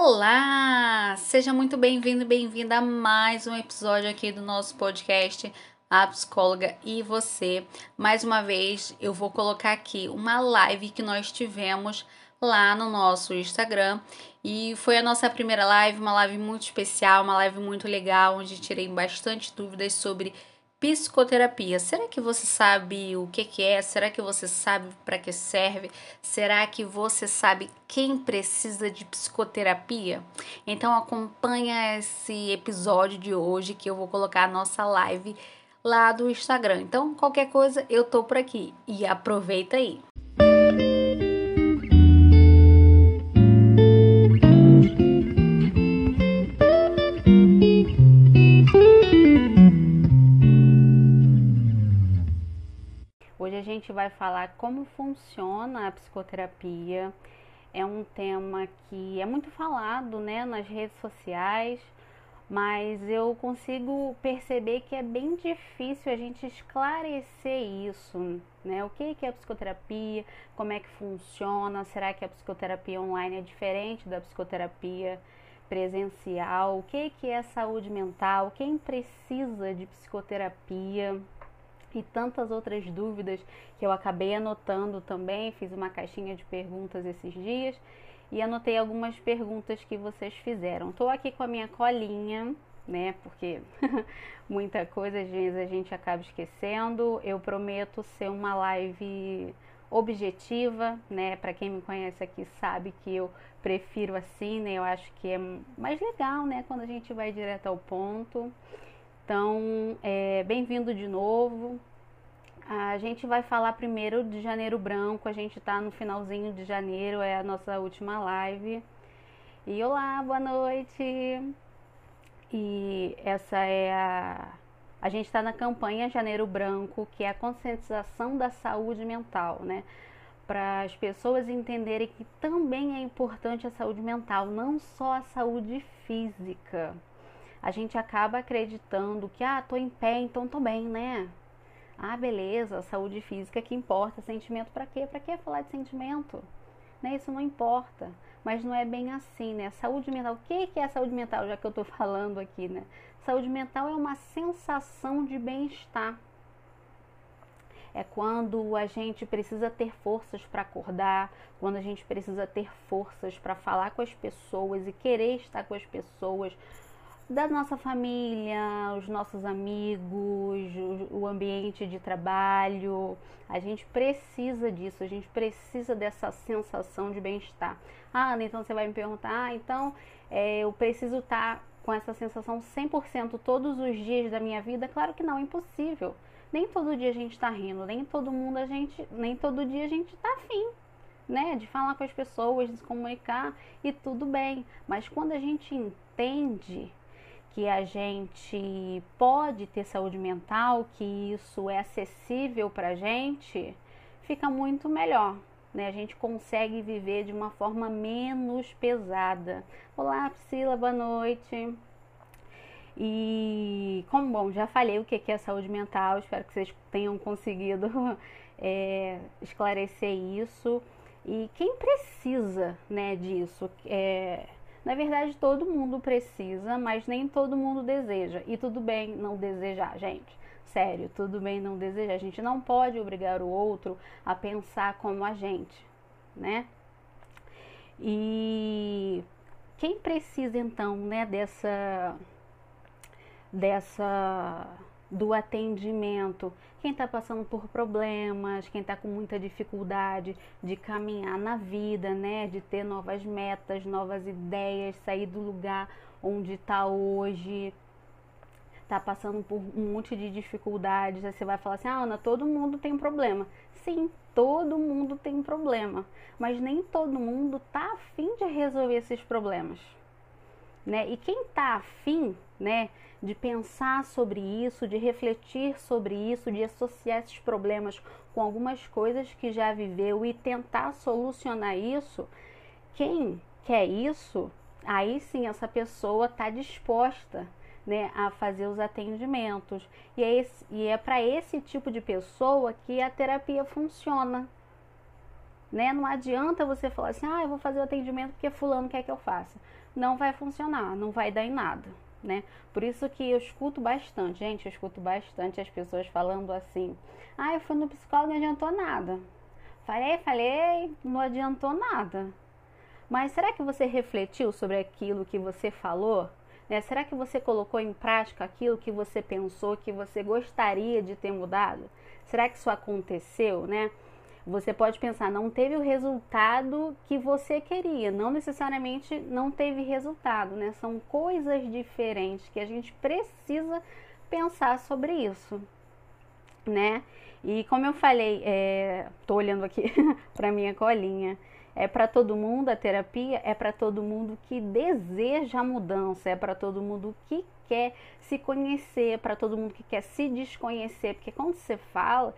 Olá! Seja muito bem-vindo e bem-vinda a mais um episódio aqui do nosso podcast A Psicóloga e Você. Mais uma vez, eu vou colocar aqui uma live que nós tivemos lá no nosso Instagram e foi a nossa primeira live, uma live muito especial, uma live muito legal, onde tirei bastante dúvidas sobre Psicoterapia. Será que você sabe o que, que é? Será que você sabe para que serve? Será que você sabe quem precisa de psicoterapia? Então acompanha esse episódio de hoje que eu vou colocar a nossa live lá do Instagram. Então qualquer coisa eu tô por aqui e aproveita aí. Gente vai falar como funciona a psicoterapia. É um tema que é muito falado né, nas redes sociais, mas eu consigo perceber que é bem difícil a gente esclarecer isso, né? O que é psicoterapia, como é que funciona, será que a psicoterapia online é diferente da psicoterapia presencial, o que é saúde mental, quem precisa de psicoterapia, e tantas outras dúvidas que eu acabei anotando também. Fiz uma caixinha de perguntas esses dias e anotei algumas perguntas que vocês fizeram. Estou aqui com a minha colinha, né? Porque muita coisa às vezes a gente acaba esquecendo. Eu prometo ser uma live objetiva, né? Para quem me conhece aqui sabe que eu prefiro assim, né? Eu acho que é mais legal, né? Quando a gente vai direto ao ponto. Então, é, bem-vindo de novo. A gente vai falar primeiro de Janeiro Branco, a gente está no finalzinho de janeiro, é a nossa última live. E olá, boa noite! E essa é a. A gente está na campanha Janeiro Branco, que é a conscientização da saúde mental, né? Para as pessoas entenderem que também é importante a saúde mental, não só a saúde física a gente acaba acreditando que, ah, tô em pé, então tô bem, né? Ah, beleza, saúde física que importa, sentimento para quê? Para que falar de sentimento? Né? Isso não importa. Mas não é bem assim, né? Saúde mental, o que é saúde mental, já que eu tô falando aqui, né? Saúde mental é uma sensação de bem-estar. É quando a gente precisa ter forças para acordar, quando a gente precisa ter forças para falar com as pessoas e querer estar com as pessoas, da nossa família, os nossos amigos, o, ambiente de trabalho. A gente precisa disso, a gente precisa dessa sensação de bem-estar. Ah, Ana, então você vai me perguntar, ah, então é, eu preciso estar com essa sensação 100% todos os dias da minha vida? Claro que não, é impossível. Nem todo dia a gente está rindo, nem todo mundo a gente, nem todo dia a gente está afim. Né, de falar com as pessoas, de se comunicar e tudo bem, mas quando a gente entende que a gente pode ter saúde mental, que isso é acessível para a gente, fica muito melhor. Né? A gente consegue viver de uma forma menos pesada. Olá, Priscila, boa noite. E como bom, já falei o que é saúde mental, espero que vocês tenham conseguido é, esclarecer isso. E quem precisa né, disso? É, na verdade, todo mundo precisa, mas nem todo mundo deseja. E tudo bem não desejar, gente. Sério, tudo bem não desejar. A gente não pode obrigar o outro a pensar como a gente, né? E quem precisa então, né, dessa dessa do atendimento. Quem está passando por problemas, quem está com muita dificuldade de caminhar na vida, né? De ter novas metas, novas ideias, sair do lugar onde está hoje, está passando por um monte de dificuldades. Aí você vai falar assim: ah, Ana, todo mundo tem problema. Sim, todo mundo tem problema, mas nem todo mundo está afim de resolver esses problemas. Né? E quem está afim, né? de pensar sobre isso, de refletir sobre isso, de associar esses problemas com algumas coisas que já viveu e tentar solucionar isso, quem quer isso, aí sim essa pessoa está disposta né, a fazer os atendimentos. E é, é para esse tipo de pessoa que a terapia funciona. Né? Não adianta você falar assim, ah, eu vou fazer o atendimento porque fulano quer que eu faça. não vai funcionar, não vai dar em nada, né? Por isso que eu escuto bastante, gente, eu escuto bastante as pessoas falando assim: "Ah, eu fui no psicólogo e não adiantou nada". Falei, falei, não adiantou nada. Mas será que você refletiu sobre aquilo que você falou? Né? Será que você colocou em prática aquilo que você pensou que você gostaria de ter mudado? Será que isso aconteceu, né? Você pode pensar, não teve o resultado que você queria, não necessariamente não teve resultado, né? São coisas diferentes que a gente precisa pensar sobre isso, né? E como eu falei, é, tô olhando aqui para minha colinha, é para todo mundo a terapia, é para todo mundo que deseja a mudança, é para todo mundo que quer se conhecer, para todo mundo que quer se desconhecer, porque quando você fala,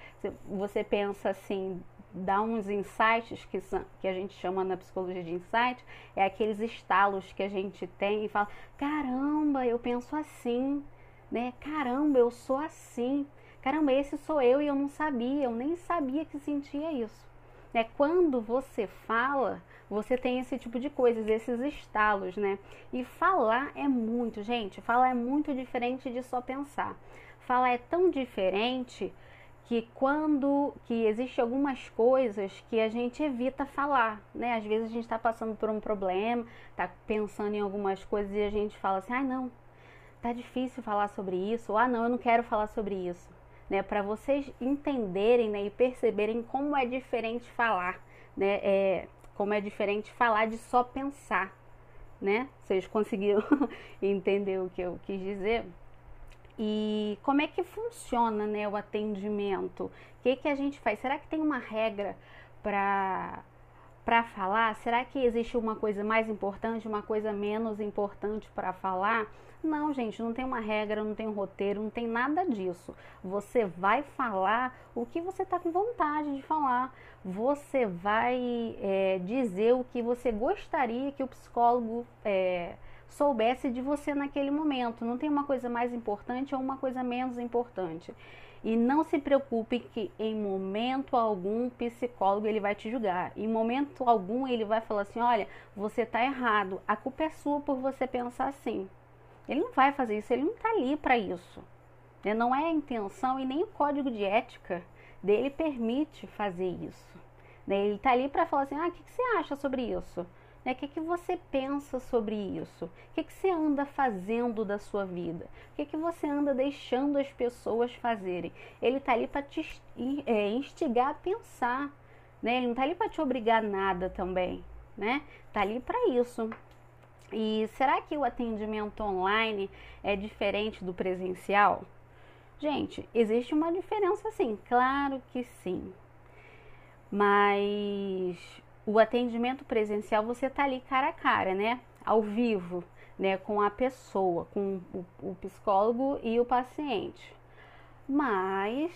você pensa assim, dá uns insights que, são, que a gente chama na psicologia de insight, é aqueles estalos que a gente tem e fala: caramba, eu penso assim, né? Caramba, eu sou assim. Caramba, esse sou eu e eu não sabia, eu nem sabia que sentia isso. Né? Quando você fala, você tem esse tipo de coisas, esses estalos, né? E falar é muito, gente, falar é muito diferente de só pensar. Falar é tão diferente que quando que existe algumas coisas que a gente evita falar, né? Às vezes a gente está passando por um problema, está pensando em algumas coisas e a gente fala assim, ai ah, não, tá difícil falar sobre isso, ou ah não, eu não quero falar sobre isso né, para vocês entenderem né, e perceberem como é diferente falar, né, é, como é diferente falar de só pensar, né? Vocês conseguiram entender o que eu quis dizer? E como é que funciona, né, o atendimento? O que que a gente faz? Será que tem uma regra para para falar? Será que existe uma coisa mais importante, uma coisa menos importante para falar? Não, gente, não tem uma regra, não tem um roteiro, não tem nada disso. Você vai falar o que você está com vontade de falar. Você vai é, dizer o que você gostaria que o psicólogo é, soubesse de você naquele momento. Não tem uma coisa mais importante ou uma coisa menos importante. E não se preocupe que em momento algum o psicólogo ele vai te julgar. Em momento algum ele vai falar assim: "Olha, você está errado. A culpa é sua por você pensar assim". Ele não vai fazer isso, ele não está ali para isso. Né? Não é a intenção e nem o código de ética dele permite fazer isso. Né? Ele está ali para falar assim: ah, o que, que, você acha sobre isso? Né? O que, que você pensa sobre isso? O que, que você anda fazendo da sua vida? O que, que você anda deixando as pessoas fazerem? Ele está ali para te é, instigar a pensar. Né? Ele não está ali para te obrigar a nada também. Né? Tá ali para isso. E será que o atendimento online é diferente do presencial? Gente, existe uma diferença sim, claro que sim. Mas o atendimento presencial você está ali cara a cara, né? Ao vivo, né? Com a pessoa, com o, o psicólogo e o paciente. Mas,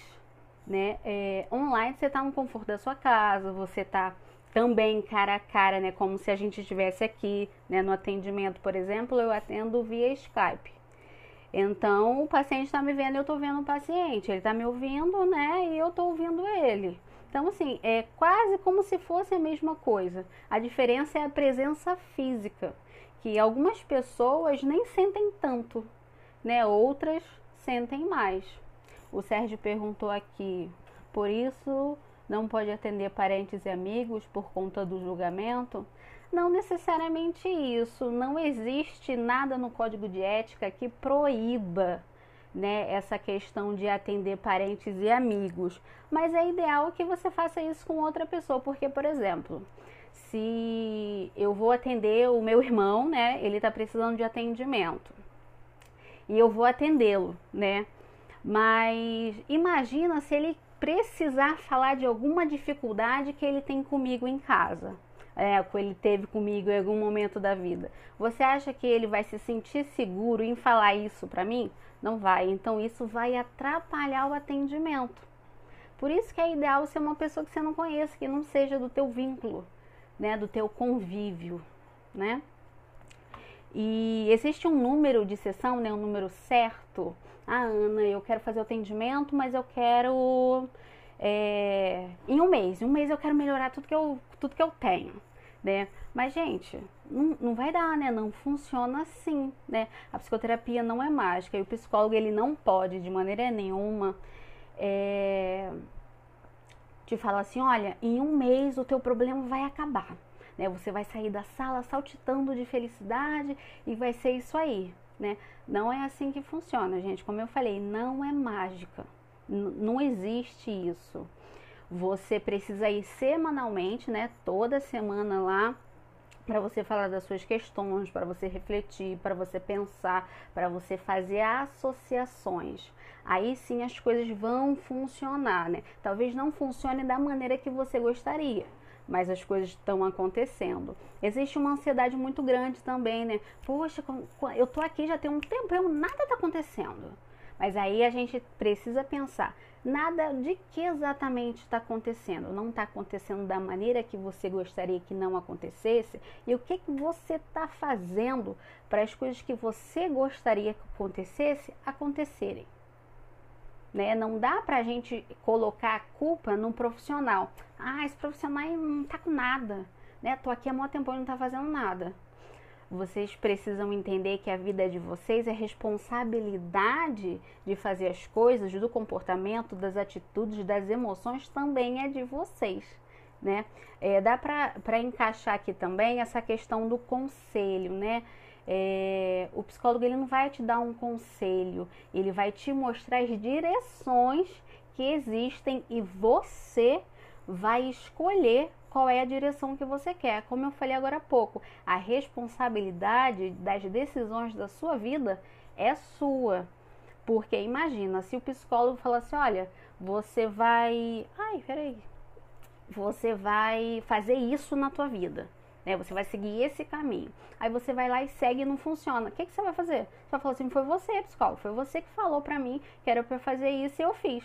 né? É, online você está no conforto da sua casa, você está também cara a cara, né, como se a gente estivesse aqui, né, no atendimento, por exemplo, eu atendo via Skype. Então, o paciente está me vendo, eu estou vendo o paciente, ele está me ouvindo, né, e eu estou ouvindo ele. Então, assim, é quase como se fosse a mesma coisa. A diferença é a presença física, que algumas pessoas nem sentem tanto, né, outras sentem mais. O Sérgio perguntou aqui, por isso não pode atender parentes e amigos por conta do julgamento? Não necessariamente isso. Não existe nada no código de ética que proíba né, essa questão de atender parentes e amigos. Mas é ideal que você faça isso com outra pessoa, porque, por exemplo, se eu vou atender o meu irmão, né, ele está precisando de atendimento e eu vou atendê-lo, né? Mas imagina se ele precisar falar de alguma dificuldade que ele tem comigo em casa, é, que ele teve comigo em algum momento da vida. Você acha que ele vai se sentir seguro em falar isso para mim? Não vai. Então isso vai atrapalhar o atendimento. Por isso que é ideal ser uma pessoa que você não conheça, que não seja do teu vínculo, né, do teu convívio, né? E existe um número de sessão, né, um número certo ah, Ana, eu quero fazer o atendimento, mas eu quero é, em um mês. Em um mês eu quero melhorar tudo que eu, tudo que eu tenho, né? Mas, gente, não, não vai dar, né? Não funciona assim, né? A psicoterapia não é mágica e o psicólogo ele não pode de maneira nenhuma é, te falar assim, olha, em um mês o teu problema vai acabar, né? Você vai sair da sala saltitando de felicidade e vai ser isso aí, né? Não é assim que funciona, gente. Como eu falei, não é mágica. Não existe isso. Você precisa ir semanalmente, né? Toda semana lá para você falar das suas questões, para você refletir, para você pensar, para você fazer associações. Aí sim as coisas vão funcionar, né? Talvez não funcione da maneira que você gostaria, mas as coisas estão acontecendo. Existe uma ansiedade muito grande também, né? Poxa, eu tô aqui já tem um tempo, nada tá acontecendo. Mas aí a gente precisa pensar, nada de que exatamente está acontecendo. Não está acontecendo da maneira que você gostaria que não acontecesse. E o que, que você está fazendo para as coisas que você gostaria que acontecesse acontecerem. Né? Não dá para a gente colocar a culpa num profissional. Ah, esse profissional não está com nada. Né? Tô aqui há muito tempo e não está fazendo nada. Vocês precisam entender que a vida de vocês é responsabilidade de fazer as coisas, do comportamento, das atitudes, das emoções também é de vocês. Né? É, dá para encaixar aqui também essa questão do conselho, né? É, o psicólogo ele não vai te dar um conselho, ele vai te mostrar as direções que existem e você vai escolher qual é a direção que você quer. Como eu falei agora há pouco, a responsabilidade das decisões da sua vida é sua. Porque imagina, se o psicólogo falar assim, olha, você vai. Ai, peraí. Você vai fazer isso na tua vida. Né? Você vai seguir esse caminho. Aí você vai lá e segue e não funciona. O que, que você vai fazer? Você vai falar assim, foi você, psicólogo, foi você que falou pra mim que era pra fazer isso e eu fiz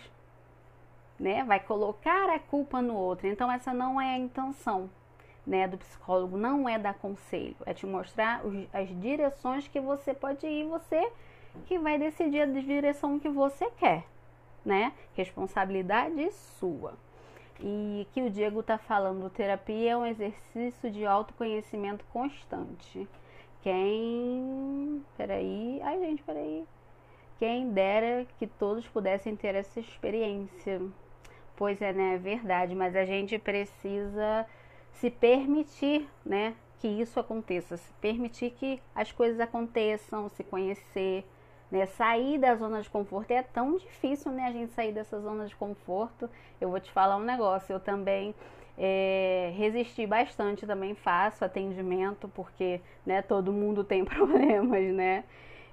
né? Vai colocar a culpa no outro. Então essa não é a intenção, né, do psicólogo, não é dar conselho, é te mostrar os, as direções que você pode ir, você que vai decidir a direção que você quer, né? Responsabilidade sua. E que o Diego tá falando, terapia é um exercício de autoconhecimento constante. Quem. Peraí. Ai, gente, peraí. Quem dera que todos pudessem ter essa experiência. Pois é, né? É verdade, mas a gente precisa se permitir, né? Que isso aconteça, se permitir que as coisas aconteçam, se conhecer, né? Sair da zona de conforto é tão difícil, né? A gente sair dessa zona de conforto. Eu vou te falar um negócio, eu também é, resisti bastante, também faço atendimento, porque né, todo mundo tem problemas, né?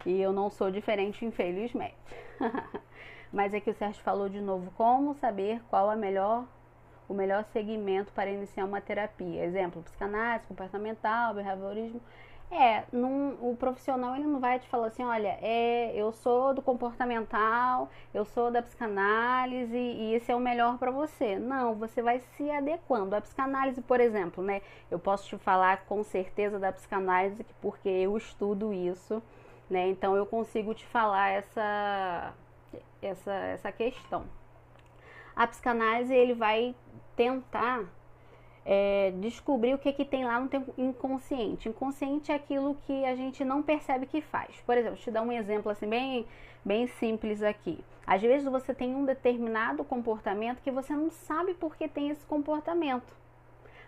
E eu não sou diferente, infelizmente. Mas aqui o Sérgio falou de novo como saber qual é melhor, o melhor segmento para iniciar uma terapia. Exemplo, psicanálise, comportamental, behaviorismo. É, num, o profissional ele não vai te falar assim, olha, é, eu sou do comportamental, eu sou da psicanálise e esse é o melhor para você. Não, você vai se adequando. A psicanálise, por exemplo, né? Eu posso te falar com certeza da psicanálise porque eu estudo isso, né? Então eu consigo te falar essa essa, essa questão. A psicanálise ele vai tentar é, descobrir o que, que tem lá no inconsciente. Inconsciente é aquilo que a gente não percebe que faz. Por exemplo, te dar um exemplo assim bem, bem simples aqui. Às vezes você tem um determinado comportamento que você não sabe por que tem esse comportamento.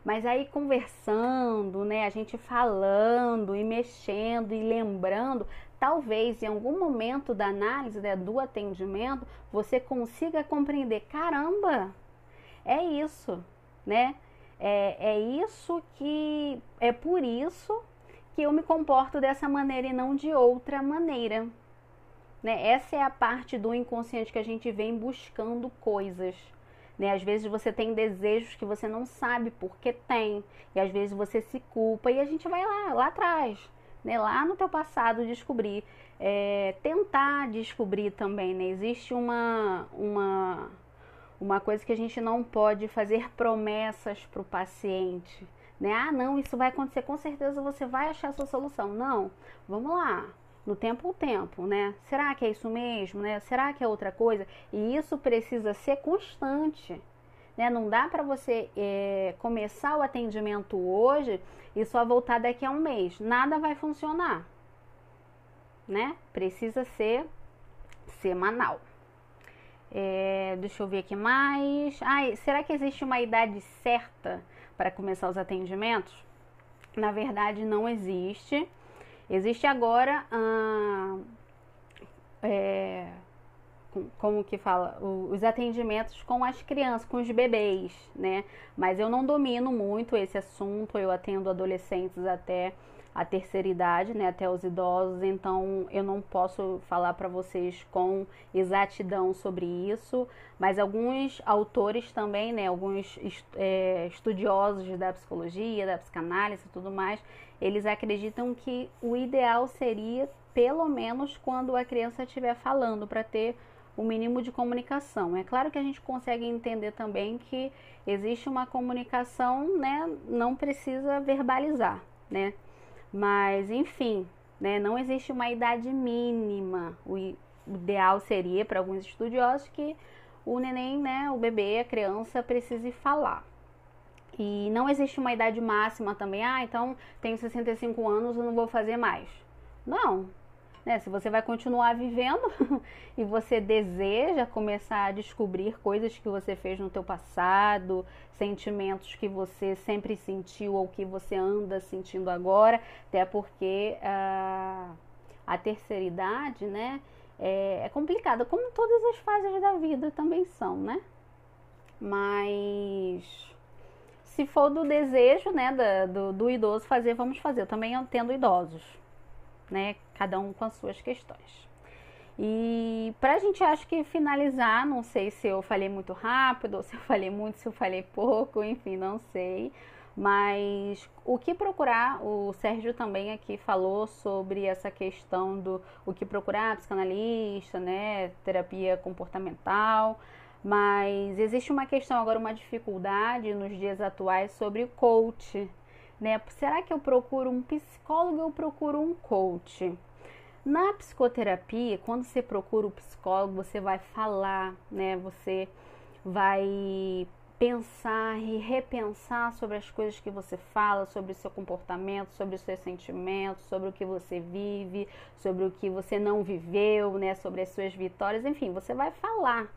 Mas aí conversando, né, a gente falando e mexendo e lembrando, talvez em algum momento da análise, né, do atendimento, você consiga compreender, caramba, é isso, né? É, é isso que é por isso que eu me comporto dessa maneira e não de outra maneira. Né? Essa é a parte do inconsciente que a gente vem buscando coisas. Né? Às vezes você tem desejos que você não sabe por que tem, e às vezes você se culpa, e a gente vai lá, lá atrás né, lá no teu passado descobrir, é, tentar descobrir também, né? Existe uma, uma, uma coisa que a gente não pode fazer promessas para o paciente, né? Ah, não, isso vai acontecer, com certeza você vai achar a sua solução. Não, vamos lá, no tempo ao tempo, né? Será que é isso mesmo, né? Será que é outra coisa? E isso precisa ser constante. Né? Não dá para você é, começar o atendimento hoje e só voltar daqui a um mês. Nada vai funcionar. Né? Precisa ser semanal. É, deixa eu ver aqui mais. Ai, será que existe uma idade certa para começar os atendimentos? Na verdade, não existe. Existe agora. É, como que fala, os atendimentos com as crianças, com os bebês, né? Mas eu não domino muito esse assunto, eu atendo adolescentes até a terceira idade, né, até os idosos, então eu não posso falar para vocês com exatidão sobre isso, mas alguns autores também, né, alguns é, estudiosos da psicologia, da psicanálise e tudo mais, eles acreditam que o ideal seria pelo menos quando a criança estiver falando para ter o mínimo de comunicação. É claro que a gente consegue entender também que existe uma comunicação, né, não precisa verbalizar, né? Mas, enfim, né, não existe uma idade mínima. O ideal seria, para alguns estudiosos, que o neném, né, o bebê, a criança, precise falar. E não existe uma idade máxima também. Ah, então tenho 65 anos, eu não vou fazer mais. Não, né? Se você vai continuar vivendo e você deseja começar a descobrir coisas que você fez no teu passado, sentimentos que você sempre sentiu ou que você anda sentindo agora, até porque uh, a terceira idade, né, é, é complicada, como todas as fases da vida também são, né? Mas se for do desejo, né, do, do idoso fazer, vamos fazer. Eu também tendo idosos né? Cada um com as suas questões. E para a gente acho que finalizar, não sei se eu falei muito rápido, se eu falei muito, se eu falei pouco, enfim, não sei. Mas o que procurar, o Sérgio também aqui falou sobre essa questão do o que procurar, psicanalista, né, terapia comportamental. Mas existe uma questão agora, uma dificuldade nos dias atuais sobre coach, né? Será que eu procuro um psicólogo ou eu procuro um coach? Na psicoterapia, quando você procura o psicólogo, você vai falar, né? Você vai pensar e repensar sobre as coisas que você fala, sobre o seu comportamento, sobre os seus sentimentos, sobre o que você vive, sobre o que você não viveu, né, sobre as suas vitórias, enfim, você vai falar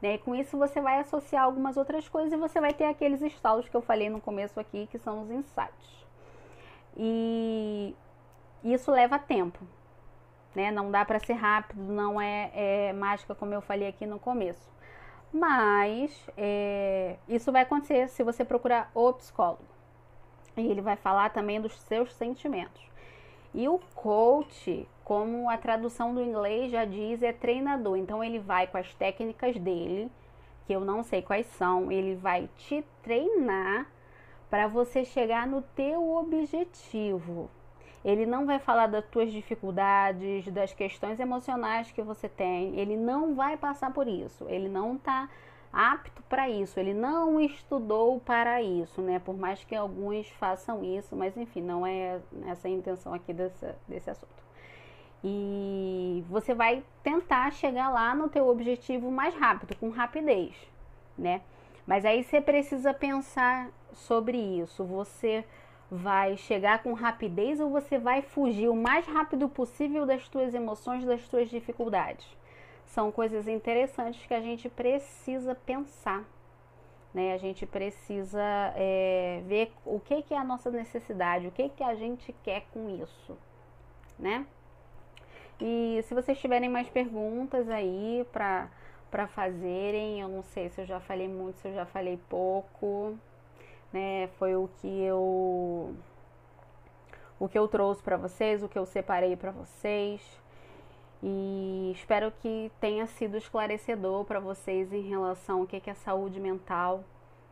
né? E com isso você vai associar algumas outras coisas e você vai ter aqueles estalos que eu falei no começo aqui, que são os insights. E isso leva tempo, né? Não dá para ser rápido, não é, é, mágica como eu falei aqui no começo. Mas é, isso vai acontecer se você procurar o psicólogo. E ele vai falar também dos seus sentimentos. E o coach, como a tradução do inglês já diz, é treinador. Então ele vai com as técnicas dele, que eu não sei quais são, ele vai te treinar para você chegar no teu objetivo. Ele não vai falar das tuas dificuldades, das questões emocionais que você tem. Ele não vai passar por isso. Ele não está apto para isso, ele não estudou para isso, né? Por mais que alguns façam isso, mas enfim, não é essa a intenção aqui desse, desse assunto. E você vai tentar chegar lá no teu objetivo mais rápido, com rapidez, né? Mas aí você precisa pensar sobre isso. Você vai chegar com rapidez ou você vai fugir o mais rápido possível das tuas emoções, das tuas dificuldades? São coisas interessantes que a gente precisa pensar. Né? A gente precisa é, ver o que, que é a nossa necessidade, o que, que a gente quer com isso. Né? E se vocês tiverem mais perguntas aí para para fazerem, eu não sei se eu já falei muito, se eu já falei pouco, né? Foi o que eu o que eu trouxe para vocês, o que eu separei para vocês. E espero que tenha sido esclarecedor para vocês em relação ao que é saúde mental.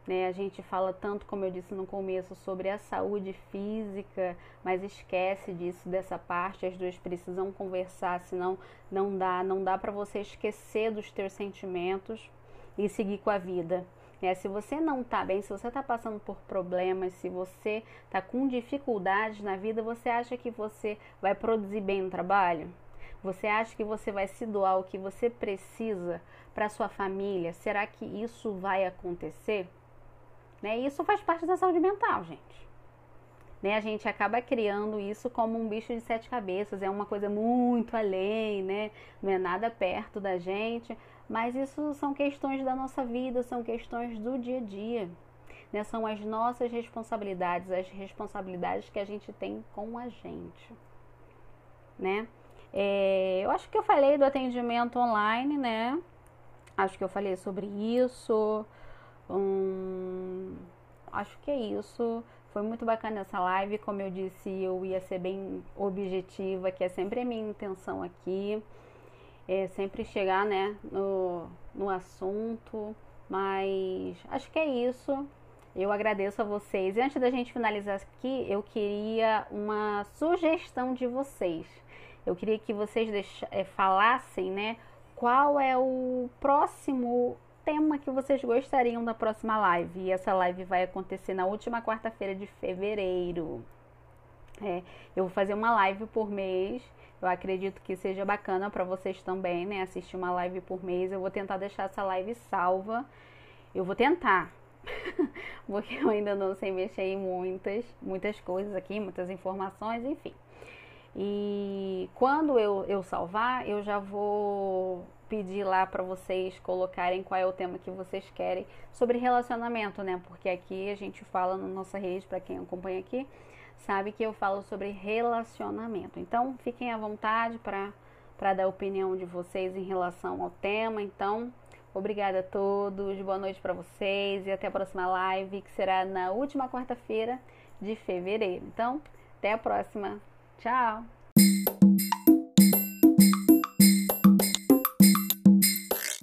Né? A gente fala tanto, como eu disse no começo, sobre a saúde física, mas esquece disso, dessa parte. As duas precisam conversar, senão não dá, não dá para você esquecer dos teus sentimentos e seguir com a vida. É, se você não está bem, se você está passando por problemas, se você está com dificuldades na vida, você acha que você vai produzir bem no trabalho? Você acha que você vai se doar o que você precisa para sua família? Será que isso vai acontecer? né? Isso faz parte da saúde mental, gente. Né? A gente acaba criando isso como um bicho de sete cabeças, é uma coisa muito além, né? Não é nada perto da gente, mas isso são questões da nossa vida, são questões do dia a dia. Né? São as nossas responsabilidades, as responsabilidades que a gente tem com a gente. Né? É, eu acho que eu falei do atendimento online, né? Acho que eu falei sobre isso. Hum, acho que é isso. Foi muito bacana essa live. Como eu disse, eu ia ser bem objetiva, que é sempre a minha intenção aqui. É sempre chegar né, no, no assunto. Mas acho que é isso. Eu agradeço a vocês. E antes da gente finalizar aqui, eu queria uma sugestão de vocês. Eu queria que vocês deixa, é, falassem, né, qual é o próximo tema que vocês gostariam da próxima live. E essa live vai acontecer na última quarta-feira de fevereiro. É, eu vou fazer uma live por mês. Eu acredito que seja bacana para vocês também, né? Assistir uma live por mês. Eu vou tentar deixar essa live salva. Eu vou tentar, porque eu ainda não sei mexer em muitas, muitas coisas aqui, muitas informações, enfim. E quando eu, eu salvar, eu já vou pedir lá para vocês colocarem qual é o tema que vocês querem sobre relacionamento, né? Porque aqui a gente fala na nossa rede, para quem acompanha aqui, sabe que eu falo sobre relacionamento. Então, fiquem à vontade para dar a opinião de vocês em relação ao tema. Então, obrigada a todos, boa noite para vocês e até a próxima live, que será na última quarta-feira de fevereiro. Então, até a próxima. Tchau!